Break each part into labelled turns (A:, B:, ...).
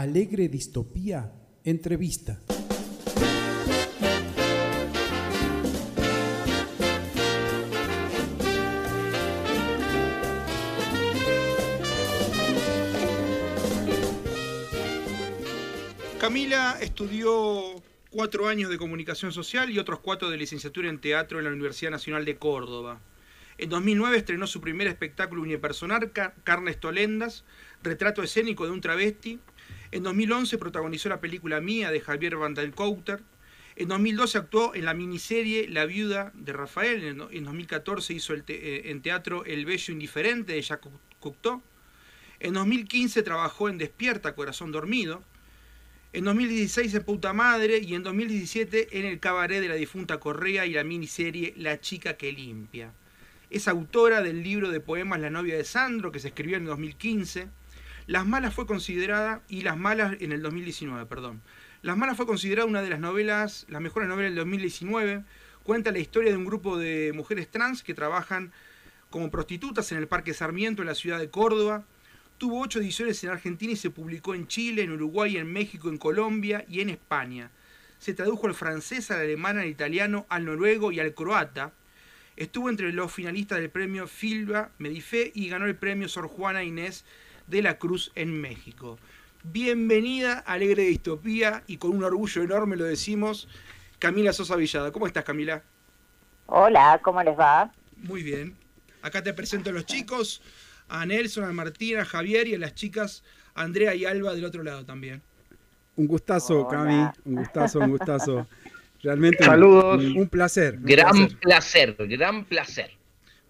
A: Alegre Distopía, entrevista.
B: Camila estudió cuatro años de comunicación social y otros cuatro de licenciatura en teatro en la Universidad Nacional de Córdoba. En 2009 estrenó su primer espectáculo unipersonal, Carnes Tolendas, retrato escénico de un travesti. En 2011 protagonizó la película Mía de Javier Van. En 2012 actuó en la miniserie La viuda de Rafael. En 2014 hizo eh, en teatro El bello indiferente de Jacques Cocteau. En 2015 trabajó en Despierta, Corazón Dormido. En 2016 en Puta Madre y en 2017 en el cabaret de la difunta Correa y la miniserie La chica que limpia. Es autora del libro de poemas La novia de Sandro, que se escribió en 2015. Las Malas fue considerada, y Las Malas en el 2019, perdón. Las Malas fue considerada una de las novelas, las mejores novelas del 2019. Cuenta la historia de un grupo de mujeres trans que trabajan como prostitutas en el Parque Sarmiento, en la ciudad de Córdoba. Tuvo ocho ediciones en Argentina y se publicó en Chile, en Uruguay, en México, en Colombia y en España. Se tradujo al francés, al alemán, al italiano, al noruego y al croata. Estuvo entre los finalistas del premio Filba Medifé y ganó el premio Sor Juana Inés de la Cruz en México. Bienvenida a Alegre Distopía y con un orgullo enorme lo decimos, Camila Sosa Villada. ¿Cómo estás, Camila?
C: Hola, ¿cómo les va?
B: Muy bien. Acá te presento a los chicos, a Nelson, a Martina, a Javier y a las chicas Andrea y Alba del otro lado también.
A: Un gustazo, Cami, un gustazo, un gustazo. Realmente
D: Saludos.
A: Un, placer.
D: gran placer. gran placer.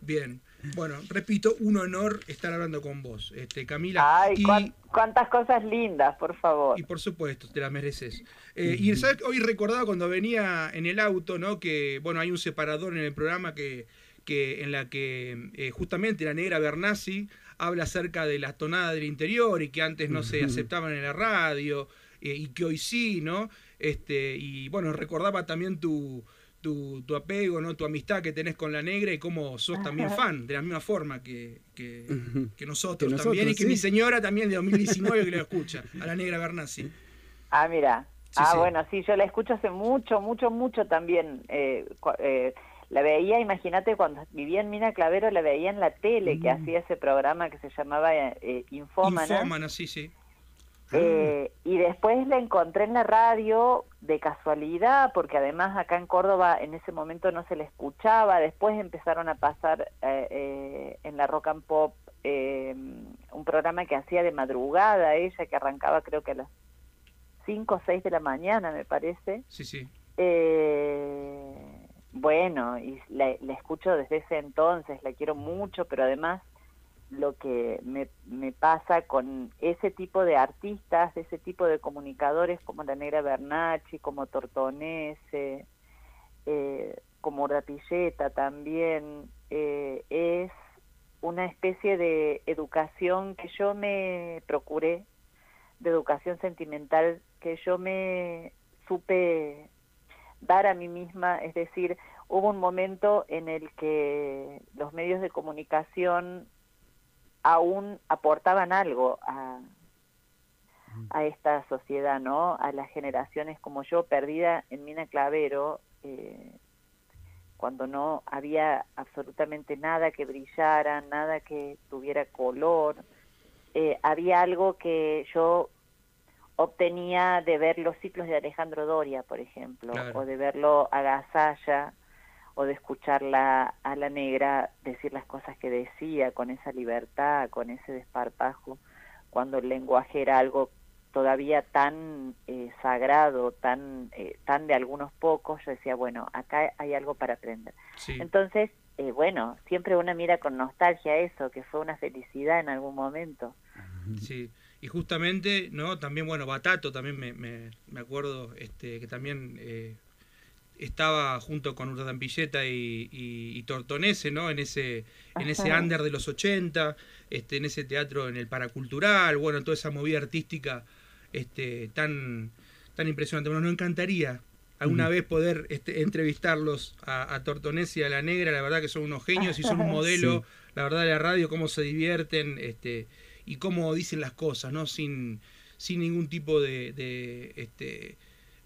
B: Bien. Bueno, repito, un honor estar hablando con vos, este, Camila.
C: Ay, cuántas cosas lindas, por favor.
B: Y por supuesto, te las mereces. Eh, y ¿sabes? hoy recordaba cuando venía en el auto, ¿no? Que, bueno, hay un separador en el programa que, que en la que eh, justamente la negra Bernasi habla acerca de la tonada del interior y que antes no se aceptaban en la radio eh, y que hoy sí, ¿no? Este, y bueno, recordaba también tu, tu, apego, ¿no? tu amistad que tenés con la negra y cómo sos también fan, de la misma forma que, que, nosotros, también, y que mi señora también de 2019 que lo escucha, a la negra Bernasi.
C: Ah, mira. ah, bueno, sí, yo la escucho hace mucho, mucho, mucho también. Eh, eh, la veía, imagínate, cuando vivía en Mina Clavero, la veía en la tele, que mm. hacía ese programa que se llamaba eh, Infómana.
B: Infómana, sí, sí.
C: Eh, y después la encontré en la radio de casualidad, porque además acá en Córdoba en ese momento no se le escuchaba. Después empezaron a pasar eh, eh, en la Rock and Pop un programa que hacía de madrugada ella, que arrancaba creo que a las 5 o 6 de la mañana, me parece.
B: Sí, sí.
C: bueno, y la escucho desde ese entonces, la quiero mucho, pero además lo que me, me, pasa con ese tipo de artistas, ese tipo de comunicadores como la Negra Bernacci, como Tortonese, eh, como Rapilleta también, eh, es una especie de educación que yo me procuré, de educación sentimental que yo me supe dar a mí misma, es decir, hubo un momento en el que los medios de comunicación aún aportaban algo a, a esta sociedad, ¿no? A las generaciones como yo, perdida en Mina Clavero, eh, cuando no había absolutamente nada que brillara, nada que tuviera color. Eh, había algo que yo obtenía de ver los ciclos de Alejandro Doria, por ejemplo, o de verlo a Gasalla, o de escucharla a la negra decir las cosas que decía con esa libertad, con ese desparpajo, cuando el lenguaje era algo todavía tan eh, sagrado, tan, eh, tan de algunos pocos, yo decía, bueno, acá hay algo para aprender. Entonces, eh, bueno, siempre una mira con nostalgia eso, que fue una felicidad en algún momento.
B: Sí, y justamente, ¿no? También, bueno, Batato, también me, me, me acuerdo este, que también estaba junto con Urdan Pilleta y, y, Tortonese, ¿no? En ese, en ese under de los 80, este, en ese teatro, en el paracultural, bueno, toda esa movida artística este, tan, tan impresionante. Bueno, nos encantaría alguna vez poder este, entrevistarlos a, a, Tortonese y a La Negra, la verdad que son unos genios y son un modelo, la verdad, de la radio, cómo se divierten este, y cómo dicen las cosas, ¿no? Sin sin ningún tipo de, de, este,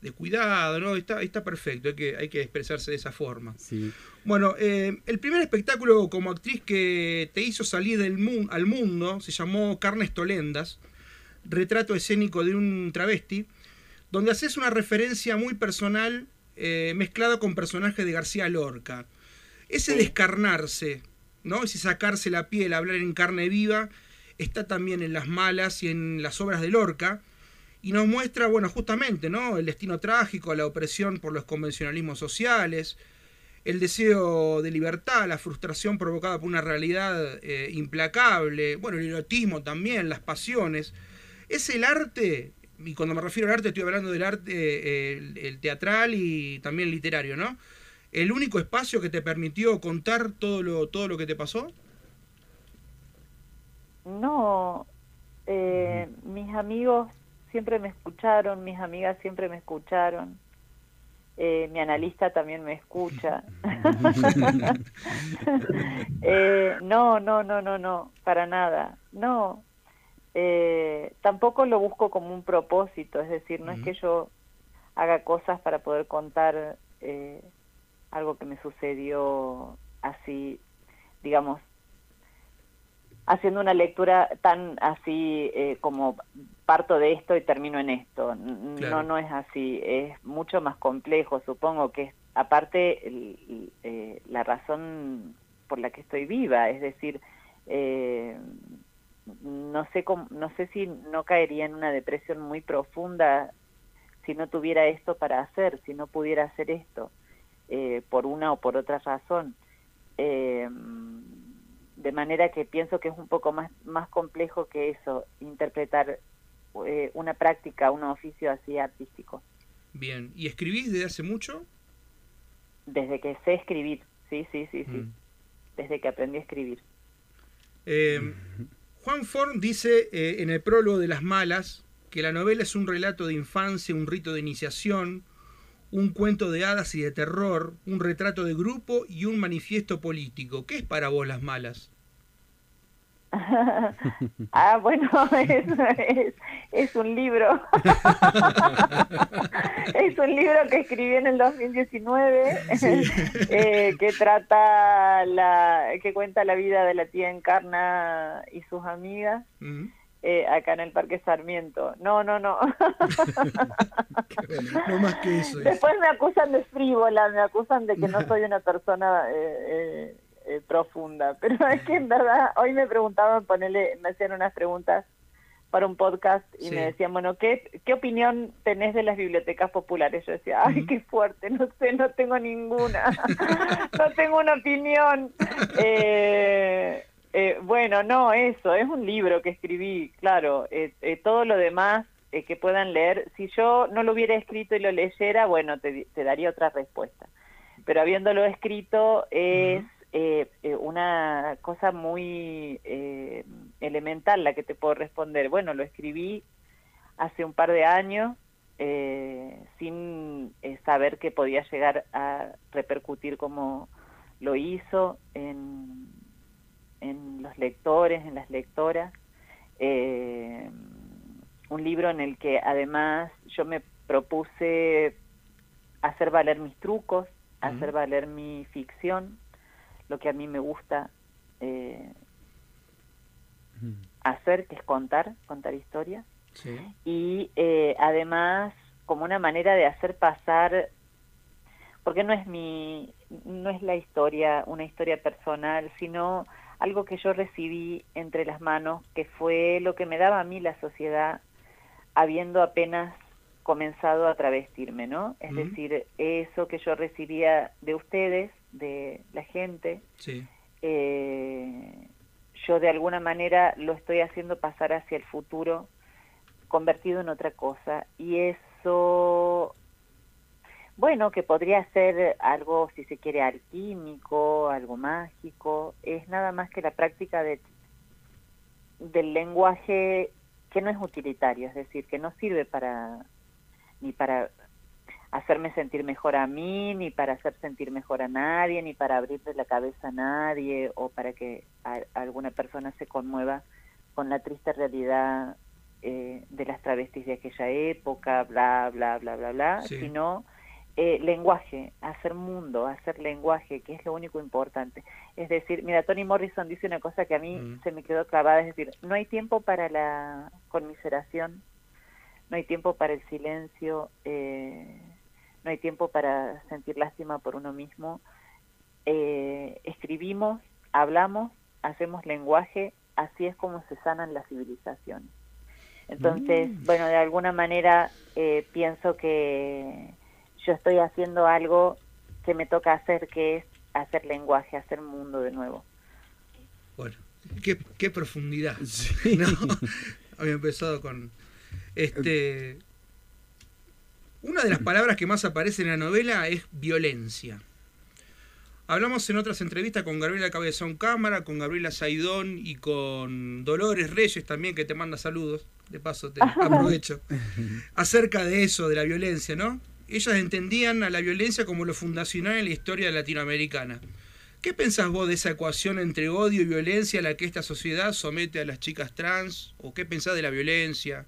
B: de cuidado, ¿no? Está, está perfecto, hay que, hay que expresarse de esa forma.
A: Sí.
B: Bueno, eh, el primer espectáculo como actriz que te hizo salir del mu- al mundo se llamó Carnes Tolendas, retrato escénico de un travesti, donde haces una referencia muy personal eh, mezclada con personajes de García Lorca. Ese
C: Sí.
B: descarnarse, ¿no? Ese sacarse la piel, hablar en carne viva, está también en las malas y en las obras de Lorca. Y nos muestra, bueno, justamente, ¿no? El destino trágico, la opresión por los convencionalismos sociales, el deseo de libertad, la frustración provocada por una realidad eh, implacable, bueno, el erotismo también, las pasiones. Es el arte, y cuando me refiero al arte estoy hablando del arte eh, el, el teatral y también literario, ¿no? El único espacio que te permitió contar todo lo, todo lo que te pasó.
C: No, eh, mis amigos siempre me escucharon, mis amigas siempre me escucharon, eh, mi analista también me escucha. Eh, no, no, no, no, no, para nada, no. Eh, tampoco lo busco como un propósito, es decir, no es que yo haga cosas para poder contar eh, algo que me sucedió así, digamos, haciendo una lectura tan así eh, como parto de esto y termino en esto.
B: Claro.
C: No, no es así, es mucho más complejo, supongo que es aparte el- el, eh, la razón por la que estoy viva, es decir, eh, no sé cómo, no sé si no caería en una depresión muy profunda si no tuviera esto para hacer, si no pudiera hacer esto, eh, por una o por otra razón. Eh, de manera que pienso que es un poco más, más complejo que eso, interpretar eh, una práctica, un oficio así artístico.
B: Bien, ¿y escribís desde hace mucho?
C: Desde que sé escribir, sí, sí, sí, sí,
B: Mm.
C: desde que aprendí a escribir.
B: Eh, Juan Forn dice eh, en el prólogo de Las Malas que la novela es un relato de infancia, un rito de iniciación, un cuento de hadas y de terror, un retrato de grupo y un manifiesto político. ¿Qué es para vos Las Malas?
C: ah, bueno, es, es, es un libro. es un libro que escribí en el 2019 eh, que trata la que cuenta la vida de la tía Encarna y sus amigas
B: Mm,
C: eh, acá en el Parque Sarmiento. No, no, no.
B: bueno, no más que eso. es.
C: Después me acusan de frívola, me acusan de que no soy una persona eh, eh, profunda, pero es que en verdad hoy me preguntaban, ponerle, me hacían unas preguntas para un podcast y
B: Sí.
C: me decían, bueno, ¿qué, ¿qué opinión tenés de las bibliotecas populares? Yo decía, ay, qué fuerte, no sé, no tengo ninguna, no tengo una opinión. Eh, eh, bueno, no, eso, es un libro que escribí, claro, eh, eh, todo lo demás eh, que puedan leer, si yo no lo hubiera escrito y lo leyera, bueno, te, te daría otra respuesta. Pero habiéndolo escrito es. Eh, eh, una cosa muy eh, elemental la que te puedo responder. Bueno, lo escribí hace un par de años eh, sin eh, saber que podía llegar a repercutir como lo hizo en, en los lectores, en las lectoras. Eh, un libro en el que además yo me propuse hacer valer mis trucos, hacer valer mi ficción, lo que a mí me gusta eh, hacer, que es contar, contar historias
B: Sí.
C: y eh, además como una manera de hacer pasar porque no es mi no es la historia una historia personal sino algo que yo recibí entre las manos que fue lo que me daba a mí la sociedad habiendo apenas comenzado a travestirme no es
B: Ujú.
C: decir eso que yo recibía de ustedes de la gente.
B: Sí.
C: eh, yo de alguna manera lo estoy haciendo pasar hacia el futuro convertido en otra cosa. Y eso bueno que podría ser algo si se quiere alquímico algo mágico. Es nada más que la práctica de del lenguaje que no es utilitario es decir que no sirve para ni para hacerme sentir mejor a mí, ni para hacer sentir mejor a nadie, ni para abrirle la cabeza a nadie, o para que a- alguna persona se conmueva con la triste realidad eh, de las travestis de aquella época, bla, bla, bla, bla, bla, sino eh, lenguaje, hacer mundo, hacer lenguaje, que es lo único importante. Es decir, mira, Tony Morrison dice una cosa que a mí mm. se me quedó clavada, es decir, no hay tiempo para la conmiseración, no hay tiempo para el silencio, eh, no hay tiempo para sentir lástima por uno mismo. Eh, escribimos, hablamos, hacemos lenguaje, así es como se sanan las civilizaciones. Entonces, mm. bueno, de alguna manera pienso que yo estoy haciendo algo que me toca hacer, que es hacer lenguaje, hacer mundo de nuevo.
B: Bueno, qué, profundidad. Había empezado con... este Una de las palabras que más aparece en la novela es violencia. Hablamos en otras entrevistas con Gabriela Cabezón Cámara, con Gabriela Saidón y con Dolores Reyes también, que te manda saludos, de paso te aprovecho, acerca de eso, de la violencia, ¿no? ellas entendían a la violencia como lo fundacional en la historia latinoamericana. ¿Qué pensás vos de esa ecuación entre odio y violencia a la que esta sociedad somete a las chicas trans? ¿O qué pensás de la violencia?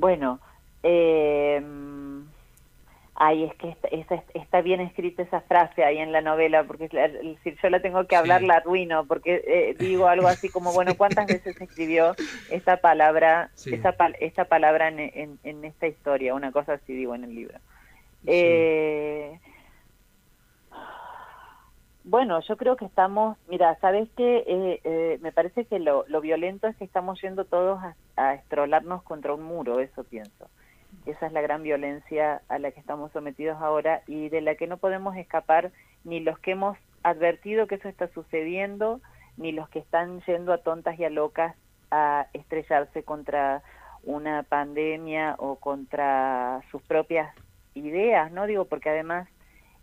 C: Bueno, eh, Ay, es que está, bien escrita esa frase ahí en la novela, porque si yo la tengo que hablar la arruino, porque eh, digo algo así como, bueno, ¿cuántas veces escribió esta palabra, esta palabra en, esta historia? Una cosa así digo en el libro. Eh, bueno, yo creo que estamos, mira, ¿sabes qué? Eh, me parece que lo, violento es que estamos yendo todos a, a estrolarnos contra un muro, eso pienso. Esa es la gran violencia a la que estamos sometidos ahora y de la que no podemos escapar ni los que hemos advertido que eso está sucediendo, ni los que están yendo a tontas y a locas a estrellarse contra una pandemia o contra sus propias ideas, ¿no? Digo, porque además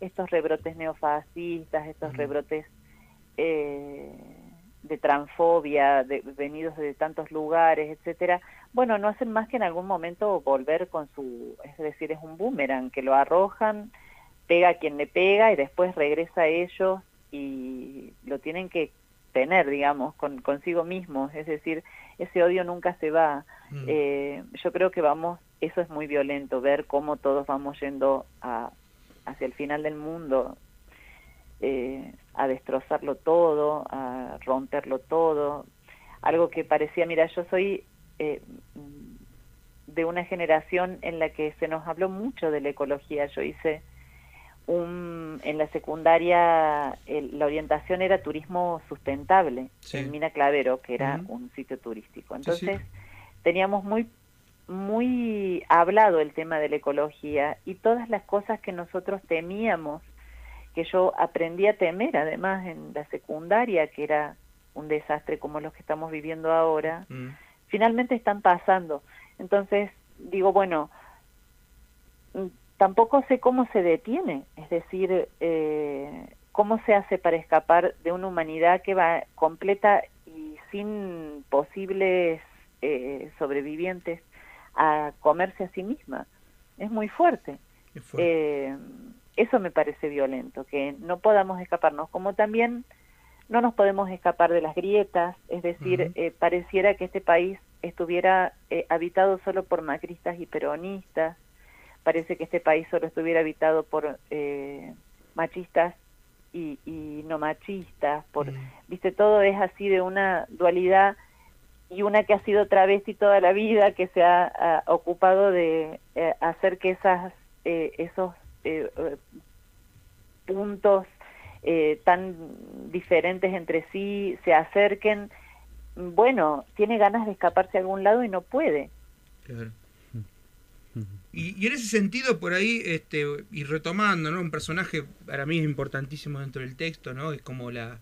C: estos rebrotes neofascistas, estos rebrotes eh, de transfobia, de, venidos de tantos lugares, etcétera, bueno, no hacen más que en algún momento volver con su, es decir, es un boomerang, que lo arrojan, pega a quien le pega y después regresa a ellos y lo tienen que tener, digamos, con, consigo mismos, es decir, ese odio nunca se va. Mm. Eh, yo creo que vamos, eso es muy violento, ver cómo todos vamos yendo a, hacia el final del mundo, eh, a destrozarlo todo, a romperlo todo. Algo que parecía, mira, yo soy eh, de una generación en la que se nos habló mucho de la ecología. Yo hice un, en la secundaria, la orientación era turismo sustentable en Mina Clavero, que era un sitio turístico. Entonces, teníamos muy muy hablado el tema de la ecología y todas las cosas que nosotros temíamos que yo aprendí a temer además en la secundaria, que era un desastre como los que estamos viviendo ahora, mm. finalmente están pasando. Entonces digo, bueno, mm, tampoco sé cómo se detiene, es decir, eh, cómo se hace para escapar de una humanidad que va completa y sin posibles eh, sobrevivientes a comerse a sí misma. Es muy fuerte. Eh, eso me parece violento, que no podamos escaparnos, como también no nos podemos escapar de las grietas, es decir, eh, pareciera que este país estuviera eh, habitado solo por macristas y peronistas, parece que este país solo estuviera habitado por eh, machistas y, no machistas, por, viste, todo es así de una dualidad y una que ha sido travesti toda la vida, que se ha, ocupado de hacer que esas, esos eh, eh, puntos eh, tan diferentes entre sí se acerquen, bueno, tiene ganas de escaparse a algún lado y no puede.
B: Y, en ese sentido, por ahí, este, y retomando, ¿no? Un personaje para mí es importantísimo dentro del texto, ¿no? Es como la,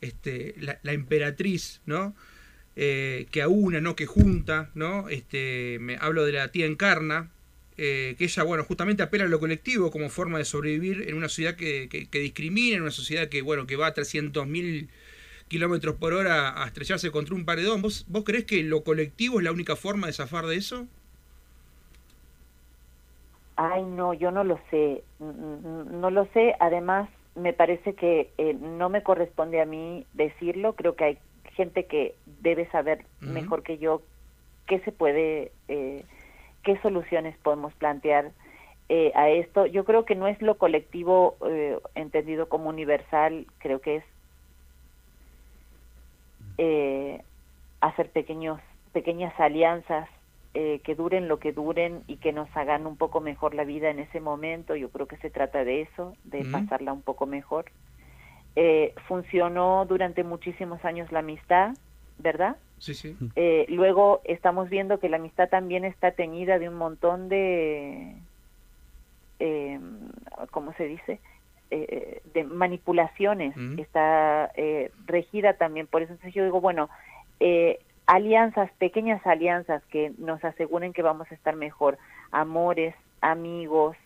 B: este, la, emperatriz, ¿no? Que aúna, ¿no? Que junta, ¿no? Este, me hablo de la tía Encarna, eh, que ella, bueno, justamente apela a lo colectivo como forma de sobrevivir en una sociedad que, discrimina, en una sociedad que, bueno, que va a 300.000 kilómetros por hora a estrellarse contra un paredón. ¿Vos, ¿Vos creés que lo colectivo es la única forma de zafar de eso?
C: Ay, no, yo no lo sé. No lo sé. Además, me parece que eh, no me corresponde a mí decirlo. Creo que hay gente que debe saber mejor que yo qué se puede, eh, qué soluciones podemos plantear eh, a esto. Yo creo que no es lo colectivo eh, entendido como universal, creo que es hacer pequeños, pequeñas alianzas que duren lo que duren y que nos hagan un poco mejor la vida en ese momento. Yo creo que se trata de eso, de pasarla un poco mejor. Funcionó durante muchísimos años la amistad, ¿verdad?
B: Sí, sí.
C: Eh, luego estamos viendo que la amistad también está teñida de un montón de, eh, ¿cómo se dice? Eh, de manipulaciones, está eh, regida también por eso. Entonces yo digo, bueno, alianzas, pequeñas alianzas que nos aseguren que vamos a estar mejor, amores, amigos,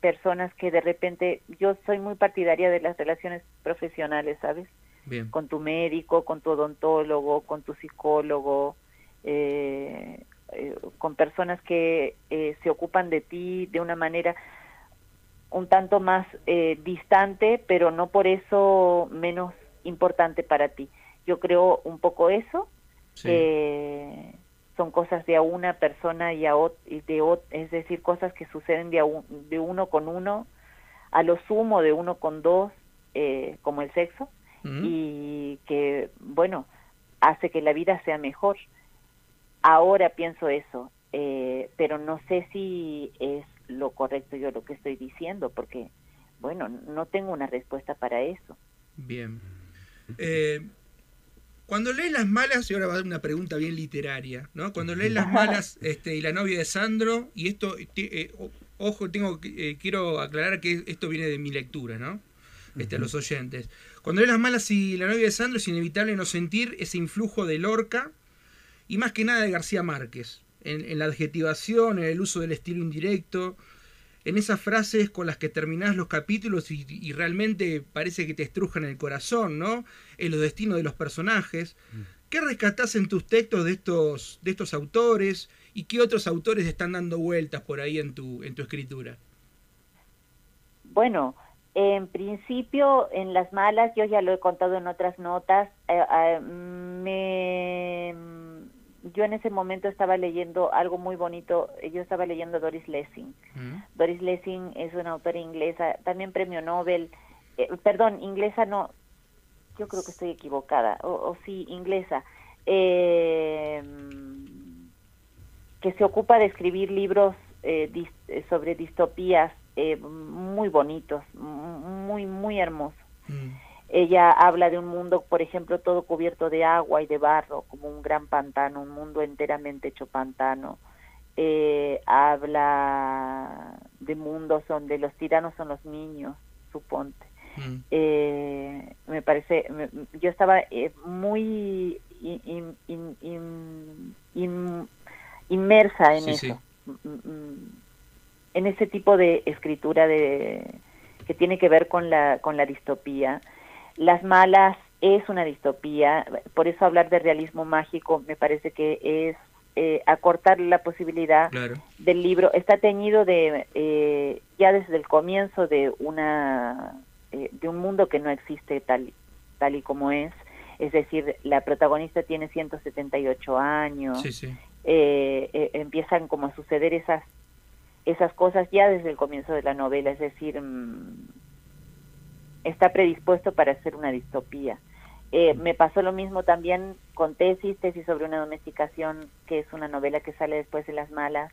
C: personas que de repente, yo soy muy partidaria de las relaciones profesionales, ¿sabes? con tu médico, con tu odontólogo, con tu psicólogo, eh, eh, con personas que eh, se ocupan de ti de una manera un tanto más distante, pero no por eso menos importante para ti. Yo creo un poco eso. Son cosas de a una persona y a de es decir, cosas que suceden de, de uno con uno, a lo sumo de uno con dos, como el sexo y que, bueno, hace que la vida sea mejor. Ahora pienso eso, eh, pero no sé si es lo correcto yo lo que estoy diciendo, porque, bueno, no tengo una respuesta para eso.
B: Bien. Eh, cuando lees las malas, y ahora va a dar una pregunta bien literaria, ¿no? Cuando lees las malas este, y la novia de Sandro, y esto, eh, ojo, tengo quiero aclarar que esto viene de mi lectura, ¿no? Este, a los oyentes. Cuando ves las malas y la novia de Sandro es inevitable no sentir ese influjo de Lorca y más que nada de García Márquez, en, la adjetivación, en el uso del estilo indirecto, en esas frases con las que terminás los capítulos y, realmente parece que te estrujan el corazón, ¿no? En los destinos de los personajes. Mm. ¿Qué rescatás en tus textos de estos, de estos autores y qué otros autores están dando vueltas por ahí en tu, en tu escritura?
C: Bueno, en principio, en las malas, yo ya lo he contado en otras notas, eh, eh, me, yo en ese momento estaba leyendo algo muy bonito, yo estaba leyendo Doris Lessing. Mm. Doris Lessing es una autora inglesa, también premio Nobel, eh, perdón, inglesa no, yo creo que estoy equivocada, o, sí, inglesa, que se ocupa de escribir libros sobre distopías eh, muy bonitos, muy, muy hermosos. Mm. Ella habla de un mundo, por ejemplo, todo cubierto de agua y de barro, como un gran pantano, un mundo enteramente hecho pantano. Eh, habla de mundos donde los tiranos son los niños, suponte. Mm. Eh, me parece, yo estaba muy inmersa en eso. Mm, en ese tipo de escritura de, que tiene que ver con la, con la distopía. Las malas es una distopía, por eso hablar de realismo mágico me parece que es eh, acortar la posibilidad del libro. Está teñido de eh, ya desde el comienzo de una eh, de un mundo que no existe tal tal y como es. Es decir, la protagonista tiene 178 años. empiezan como a suceder esas esas cosas ya desde el comienzo de la novela, es decir, mm, está predispuesto para hacer una distopía. Eh, me pasó lo mismo también con Tesis, Tesis sobre una domesticación, que es una novela que sale después de Las Malas,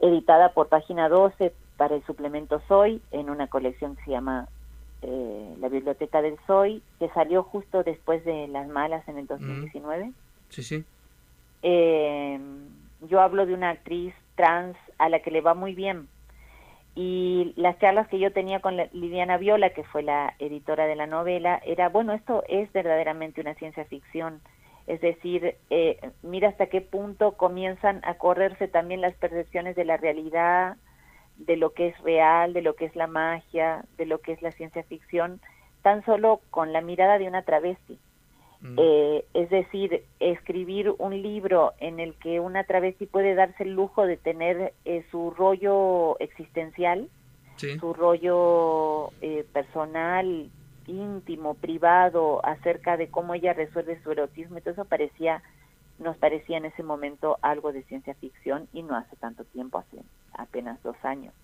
C: editada por Página 12 para el suplemento Soy, en una colección que se llama eh, La Biblioteca del Soy, que salió justo después de Las Malas en el 2019.
B: Sí, sí.
C: Eh, yo hablo de una actriz trans a la que le va muy bien. Y las charlas que yo tenía con Lidiana Viola, que fue la editora de la novela, era, bueno, esto es verdaderamente una ciencia ficción. Es decir, eh, mira hasta qué punto comienzan a correrse también las percepciones de la realidad, de lo que es real, de lo que es la magia, de lo que es la ciencia ficción, tan solo con la mirada de una travesti. Mm. Eh, es decir, escribir un libro en el que una travesti puede darse el lujo de tener eh, su rollo existencial, su rollo eh, personal, íntimo, privado, acerca de cómo ella resuelve su erotismo, y todo eso parecía, nos parecía en ese momento algo de ciencia ficción y no hace tanto tiempo, hace apenas dos años,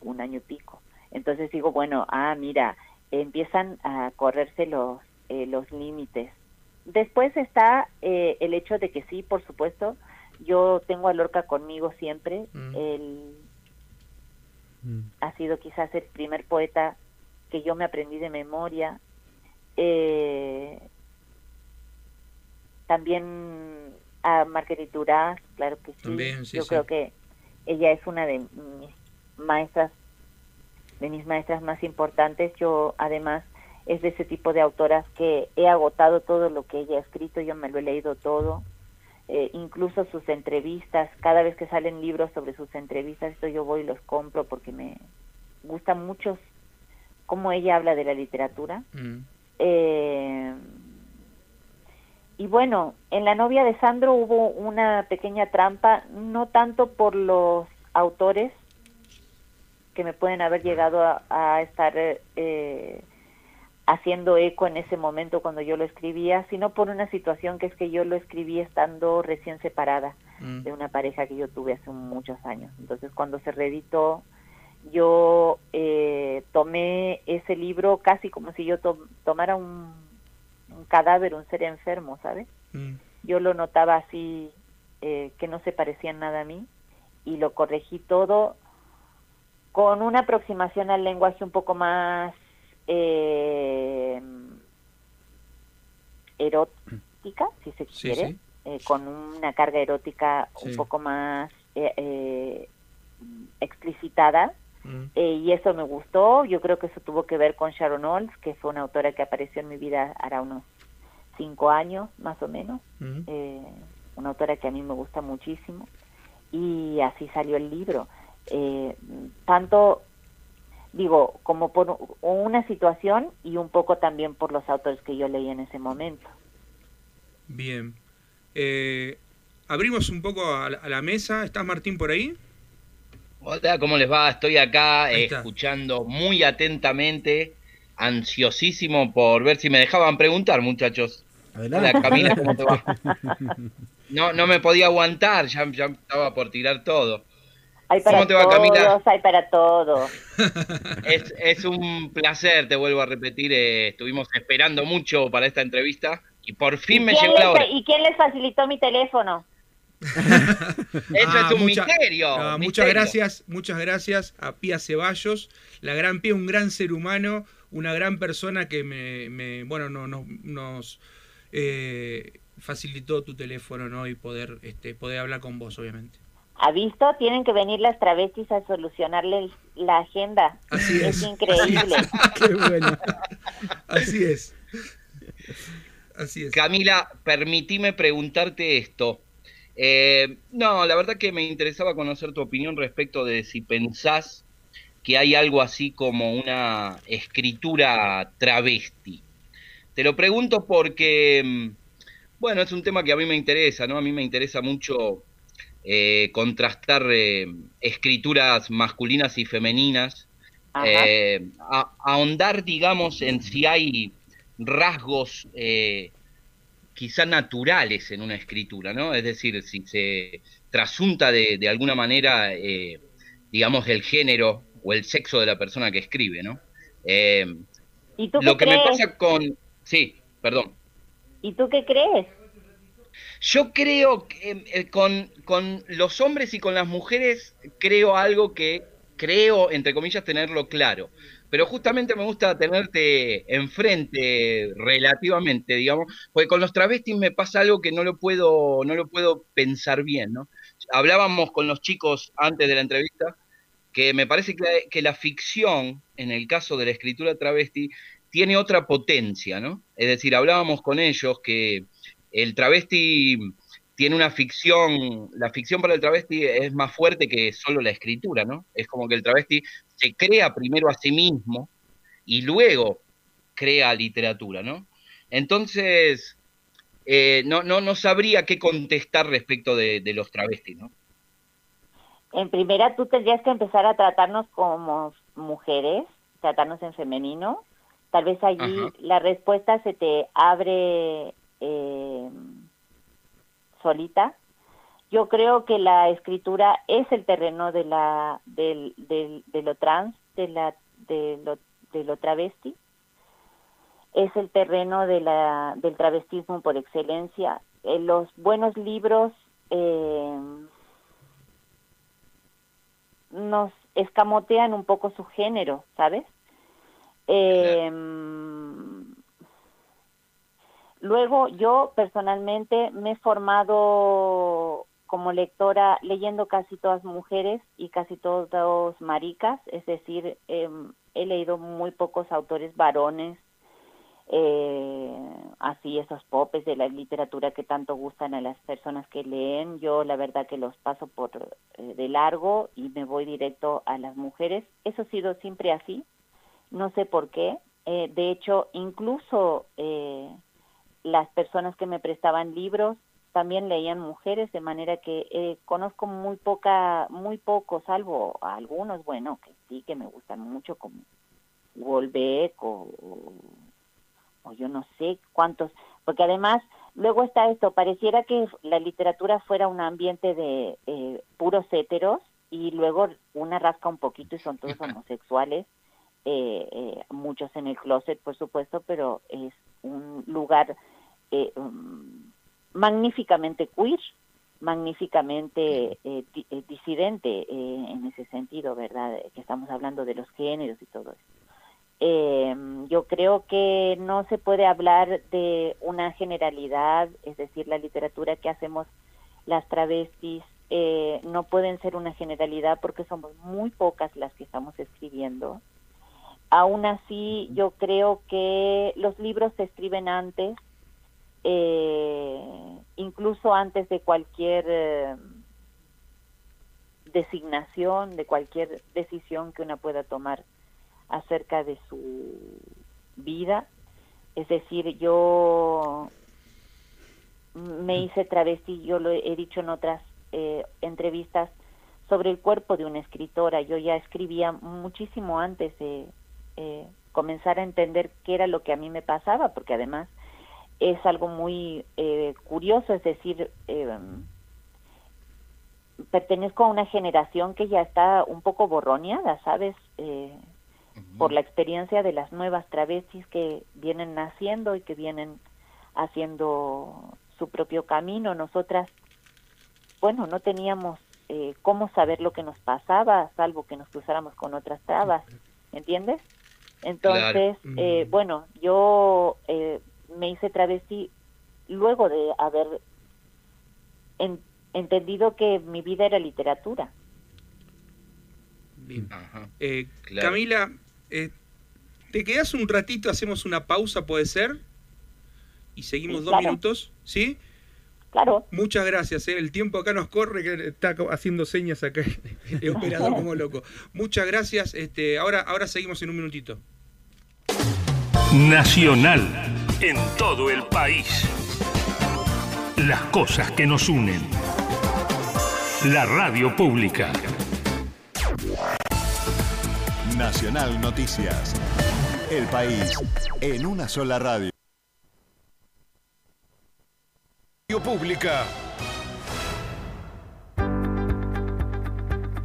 C: un año y pico. Entonces digo, bueno, ah, mira, empiezan a correrse los, eh, los límites. Después está eh, el hecho de que sí, por supuesto, yo tengo a Lorca conmigo siempre. Mm. Él mm. ha sido quizás el primer poeta que yo me aprendí de memoria. Eh, también a Marguerite Duras, claro que sí. yo creo que ella es una de mis maestras, de mis maestras más importantes. Yo además es de ese tipo de autoras que he agotado todo lo que ella ha escrito, yo me lo he leído todo. Eh, incluso sus entrevistas, cada vez que salen libros sobre sus entrevistas, esto yo voy y los compro porque me gusta mucho cómo ella habla de la literatura. Mm. Eh, y bueno, en La novia de Sandro hubo una pequeña trampa, no tanto por los autores que me pueden haber llegado a, estar eh, haciendo eco en ese momento cuando yo lo escribía, sino por una situación que es que yo lo escribí estando recién separada mm. de una pareja que yo tuve hace muchos años. Entonces cuando se reeditó, yo eh, tomé ese libro casi como si yo tomara un, cadáver, un ser enfermo, ¿sabes? Mm. Yo lo notaba así, eh, que no se parecía nada a mí, y lo corregí todo con una aproximación al lenguaje un poco más eh, erótica, si se quiere, eh, con una carga erótica un poco más eh, eh explicitada. Mm. Eh, y eso me gustó, yo creo que eso tuvo que ver con Sharon Olds, que fue una autora que apareció en mi vida hará unos cinco años, más o menos, mm. una autora que a mí me gusta muchísimo, y así salió el libro. tanto digo, como por una situación y un poco también por los autores que yo leí en ese momento.
B: Bien. Eh, abrimos un poco a la, mesa. ¿Estás Martín por ahí?
D: Hola, ¿cómo les va? Estoy acá escuchando muy atentamente, ansiosísimo por ver si me dejaban preguntar, muchachos. Hola, Camila, ¿cómo te va? No, no me podía aguantar, ya, ya estaba por tirar todo.
C: Hay para ¿Cómo te va, todos, hay para todo.
D: Es, un placer, te vuelvo a repetir. Eh, estuvimos esperando mucho para esta entrevista y por fin me llegó la hora.
C: ¿Y quién les facilitó mi teléfono?
D: Eso es ah, un misterio,
B: Muchas gracias, muchas gracias a Pía Ceballos, la gran Pía, un gran ser humano, una gran persona que me, bueno, no, nos eh, facilitó tu teléfono, ¿no? Y poder, este, poder hablar con vos, obviamente.
C: ¿Ha visto? Tienen que venir las travestis a solucionarle la agenda.
B: Así es.
C: Es increíble.
B: Qué bueno. Así es.
D: Así es. Camila, permitime preguntarte esto. Eh, no, la verdad que me interesaba conocer tu opinión respecto de si pensás que hay algo así como una escritura travesti. Te lo pregunto porque, mm, bueno, es un tema que a mí me interesa, ¿no? A mí me interesa mucho eh, contrastar eh, escrituras masculinas y femeninas, eh, ahondar, digamos, en si hay rasgos quizá naturales en una escritura, ¿no? Es decir, si se trasunta de, alguna manera, digamos, el género o el sexo de la persona que escribe, ¿no?
C: lo
D: que me pasa con... Sí, perdón.
C: ¿Y tú qué crees?
D: Yo creo que eh, con, los hombres y con las mujeres creo algo que creo, entre comillas, tenerlo claro. Pero justamente me gusta tenerte enfrente relativamente, digamos, porque con los travestis me pasa algo que no lo puedo, no lo puedo pensar bien, ¿no? Hablábamos con los chicos antes de la entrevista que me parece que, que la ficción, en el caso de la escritura travesti, tiene otra potencia, ¿no? Es decir, hablábamos con ellos que el travesti tiene una ficción, la ficción para el travesti es más fuerte que solo la escritura, ¿no? Es como que el travesti se crea primero a sí mismo y luego crea literatura, ¿no? Entonces, eh, no, no, no sabría qué contestar respecto de, de los travestis, ¿no?
C: En primera, tú tendrías que empezar a tratarnos como mujeres, tratarnos en femenino, Tal vez allí la respuesta se te abre eh, solita. Yo creo que la escritura es el terreno de la del, de lo trans, de la de lo, de lo travesti. Es el terreno de la del travestismo por excelencia. Eh, los buenos libros eh, nos escamotean un poco su género, ¿sabes? Em, luego yo personalmente me he formado como lectora leyendo casi todas mujeres y casi todos maricas, es decir, em, he leído muy pocos autores varones, eh, así esos popes de la literatura que tanto gustan a las personas que leen. Yo la verdad que los paso por eh, de largo y me voy directo a las mujeres. Eso ha sido siempre así no sé por qué. Eh, de hecho, incluso eh, las personas que me prestaban libros también leían mujeres, de manera que eh, conozco muy poca, muy poco, salvo algunos, bueno, que sí, que me gustan mucho, como Wolbeck o, o, yo no sé cuántos, porque además luego está esto, pareciera que la literatura fuera un ambiente de eh, puros héteros y luego una rasca un poquito y son todos homosexuales eh, eh, muchos en el closet, por supuesto, pero es un lugar eh, um, magníficamente queer, magníficamente eh, disidente en ese sentido, ¿verdad? Que estamos hablando de los géneros y todo eso. yo creo que no se puede hablar de una generalidad, es decir, la literatura que hacemos las travestis no pueden ser una generalidad porque somos muy pocas las que estamos escribiendo Aún así, yo creo que los libros se escriben antes, eh, incluso antes de cualquier eh, designación, de cualquier decisión que una pueda tomar acerca de su vida. Es decir, yo me hice travesti, yo lo he dicho en otras eh, entrevistas, sobre el cuerpo de una escritora. Yo ya escribía muchísimo antes de eh, comenzar a entender qué era lo que a mí me pasaba, porque además es algo muy eh, curioso, es decir, eh, pertenezco a una generación que ya está un poco borroneada, ¿sabes? Por la experiencia de las nuevas travestis que vienen naciendo y que vienen haciendo su propio camino. Nosotras, bueno, no teníamos cómo saber lo que nos pasaba, salvo que nos cruzáramos con otras trabas, ¿entiendes? Entonces, eh, bueno, yo eh, me hice travesti luego de haber entendido que mi vida era literatura.
B: Bien. Eh, Camila, ¿te quedas un ratito? Hacemos una pausa, ¿puede ser? Y seguimos dos minutos, ¿sí?
C: Claro.
B: Muchas gracias. El tiempo acá nos corre, que está haciendo señas acá el operador como loco. Muchas gracias. Este, ahora, ahora seguimos en un minutito.
E: Nacional en todo el país. Las cosas que nos unen. La radio pública.
F: Nacional Noticias. El país en una sola radio. Radio Pública.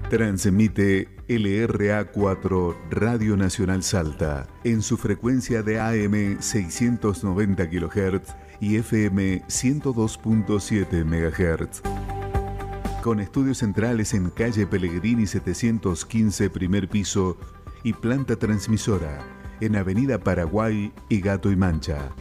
F: Transmite LRA4 Radio Nacional Salta en su frecuencia de AM 690 kHz y FM 102.7 MHz. Con estudios centrales en calle Pellegrini 715 primer piso y planta transmisora en Avenida Paraguay y Gato y Mancha.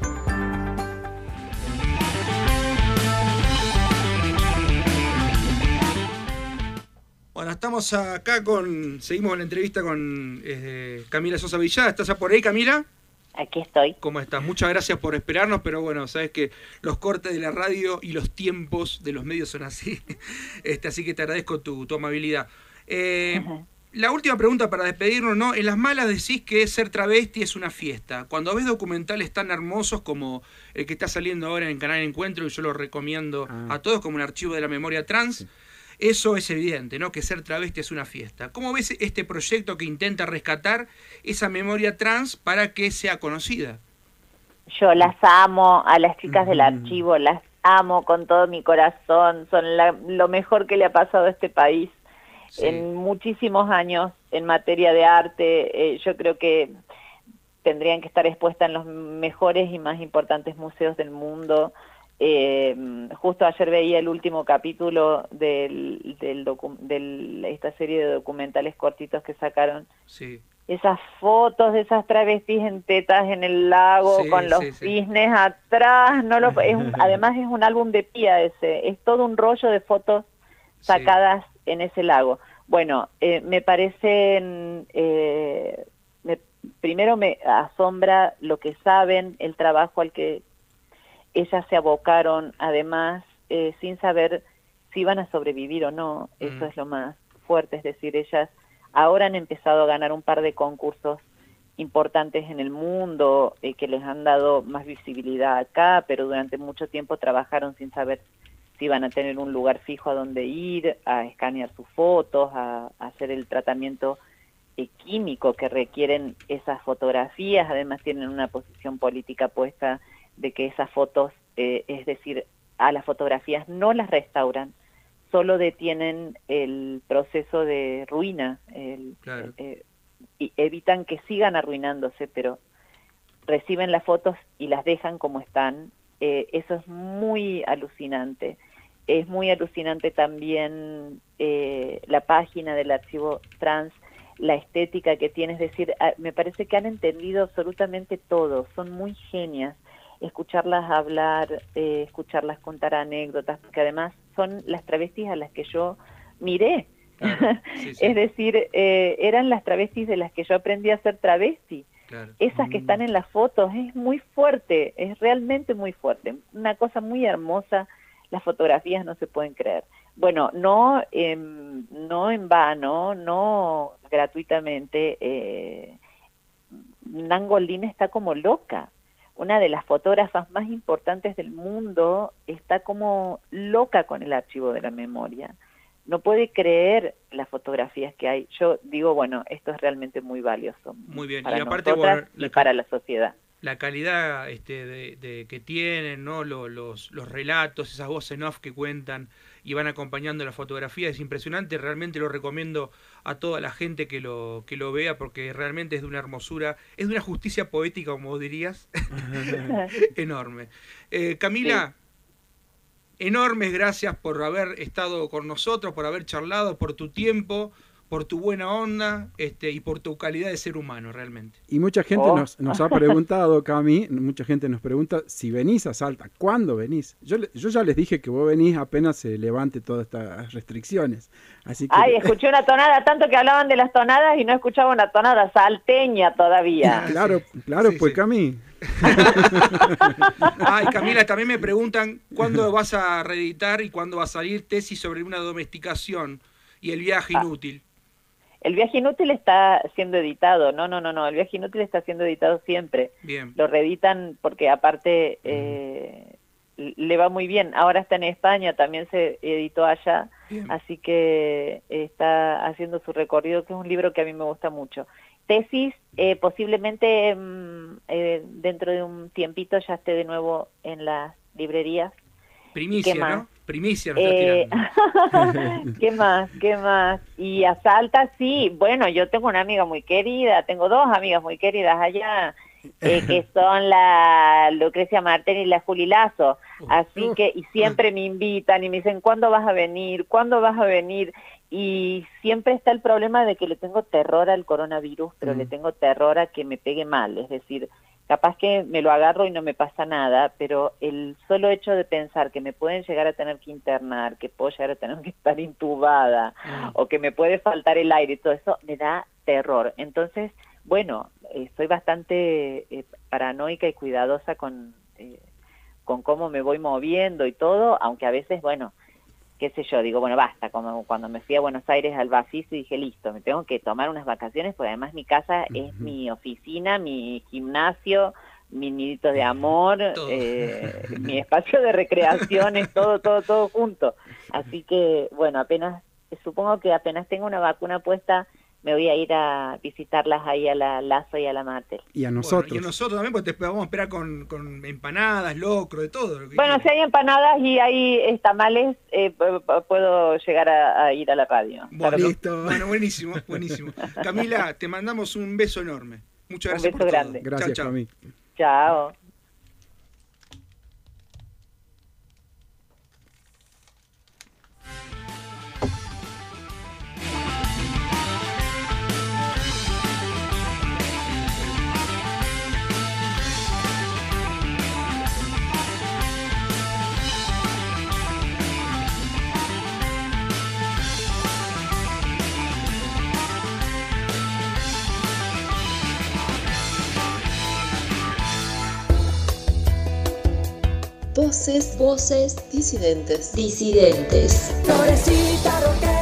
B: Estamos acá con. Seguimos la entrevista con eh, Camila Sosa Villada. ¿Estás por ahí, Camila?
C: Aquí estoy.
B: ¿Cómo estás? Muchas gracias por esperarnos, pero bueno, sabes que los cortes de la radio y los tiempos de los medios son así. Este, así que te agradezco tu, amabilidad. Eh, la última pregunta para despedirnos, ¿no? En las malas decís que ser travesti es una fiesta. Cuando ves documentales tan hermosos como el que está saliendo ahora en Canal Encuentro, y yo lo recomiendo ah. a todos, como el archivo de la memoria trans. Eso es evidente, ¿no? Que ser travesti es una fiesta. ¿Cómo ves este proyecto que intenta rescatar esa memoria trans para que sea conocida?
C: Yo las amo, a las chicas del archivo las amo con todo mi corazón, son lo mejor que le ha pasado a este país en muchísimos años en materia de arte. Eh, yo creo que tendrían que estar expuestas en los mejores y más importantes museos del mundo. Eh, justo ayer veía el último capítulo del, de esta serie de documentales cortitos que sacaron.
B: Sí.
C: Esas fotos de esas travestis en tetas en el lago con los cisnes atrás. No lo, además es un álbum de pía ese. Es todo un rollo de fotos sacadas en ese lago. Bueno, eh, me parecen... Eh, primero me asombra lo que saben, el trabajo al que ellas se abocaron, además, eh, sin saber si iban a sobrevivir o no. Eso mm. es lo más fuerte, es decir, ellas ahora han empezado a ganar un par de concursos importantes en el mundo eh, que les han dado más visibilidad acá, pero durante mucho tiempo trabajaron sin saber si iban a tener un lugar fijo a donde ir, a escanear sus fotos, a, hacer el tratamiento eh, químico que requieren esas fotografías, además tienen una posición política puesta de que esas fotos, eh, es decir, a las fotografías no las restauran, solo detienen el proceso de ruina eh, y evitan que sigan arruinándose, pero reciben las fotos y las dejan como están. Eh, eso es muy alucinante. Es muy alucinante también la página del archivo trans, la estética que tiene, es decir, ah, me parece que han entendido absolutamente todo, son muy genias escucharlas hablar, eh, escucharlas contar anécdotas, porque además son las travestis a las que yo miré. es decir, eh, eran las travestis de las que yo aprendí a ser travesti. Esas que están mm. en las fotos, es muy fuerte, es realmente muy fuerte, una cosa muy hermosa, las fotografías no se pueden creer. Bueno, no, no en vano, no gratuitamente, eh, Nangolín está como loca, una de las fotógrafas más importantes del mundo está como loca con el archivo de la memoria. No puede creer las fotografías que hay. Yo digo, bueno, esto es realmente muy valioso.
B: Muy bien,
C: y aparte para la sociedad
B: la calidad este, de, que tienen, ¿no? Los, los, relatos, esas voces en off que cuentan y van acompañando la fotografía, es impresionante, realmente lo recomiendo a toda la gente que lo, que lo vea porque realmente es de una hermosura, es de una justicia poética, como dirías, enorme. Eh, Camila, enormes gracias por haber estado con nosotros, por haber charlado, por tu tiempo por tu buena onda este, y por tu calidad de ser humano realmente.
A: Y mucha gente oh. nos, ha preguntado, Cami, mucha gente nos pregunta si venís a Salta, ¿cuándo venís? Yo, yo ya les dije que vos venís apenas se levante todas estas restricciones. Así que...
C: Ay, escuché una tonada, tanto que hablaban de las tonadas y no escuchaba una tonada salteña todavía.
A: claro, claro, pues Cami.
B: Ay, Camila, también me preguntan cuándo vas a reeditar y cuándo va a salir tesis sobre una domesticación y el viaje ah. inútil.
C: El viaje inútil está siendo editado, no, no, no, no, el viaje inútil está siendo editado siempre.
B: Bien.
C: Lo reeditan porque aparte eh, le va muy bien. Ahora está en España, también se editó allá, así que está haciendo su recorrido, que es un libro que a mí me gusta mucho. Tesis, eh, posiblemente mm, eh, dentro de un tiempito ya esté de nuevo en las librerías.
B: Primicia, ¿no? Primicia eh,
C: ¿Qué más? ¿Qué más? Y a Salta, sí. Bueno, yo tengo una amiga muy querida, tengo dos amigas muy queridas allá, eh, que son la Lucrecia Martel y la Juli Lazo. Así que, y siempre me invitan y me dicen, ¿cuándo vas a venir? ¿Cuándo vas a venir? Y siempre está el problema de que le tengo terror al coronavirus, pero le mm. tengo terror a que me pegue mal. Es decir, capaz que me lo agarro y no me pasa nada, pero el solo hecho de pensar que me pueden llegar a tener que internar, que puedo llegar a tener que estar intubada ah. o que me puede faltar el aire y todo eso, me da terror. Entonces, bueno, estoy bastante eh, paranoica y cuidadosa con, eh, con cómo me voy moviendo y todo, aunque a veces, bueno, qué sé yo, digo, bueno, basta, como cuando me fui a Buenos Aires al Bafis y dije, listo, me tengo que tomar unas vacaciones, porque además mi casa es mi oficina, mi gimnasio, mi nidito de amor, eh, mi espacio de recreación, es todo, todo, todo junto. Así que, bueno, apenas, supongo que apenas tengo una vacuna puesta, me voy a ir a visitarlas ahí a la Lazo y a la Martel.
A: Y a nosotros.
B: y a nosotros también, porque te vamos a esperar con, empanadas, locro, de todo.
C: bueno, si hay empanadas y hay tamales, eh, puedo llegar a, ir a la radio.
B: Bueno, listo. bueno, buenísimo, buenísimo. Camila, te mandamos un beso enorme. Muchas gracias
C: un beso grande.
A: Gracias, chao, chao.
C: Chao.
G: Voces, voces disidentes.
H: Disidentes.
I: Florecita roquera.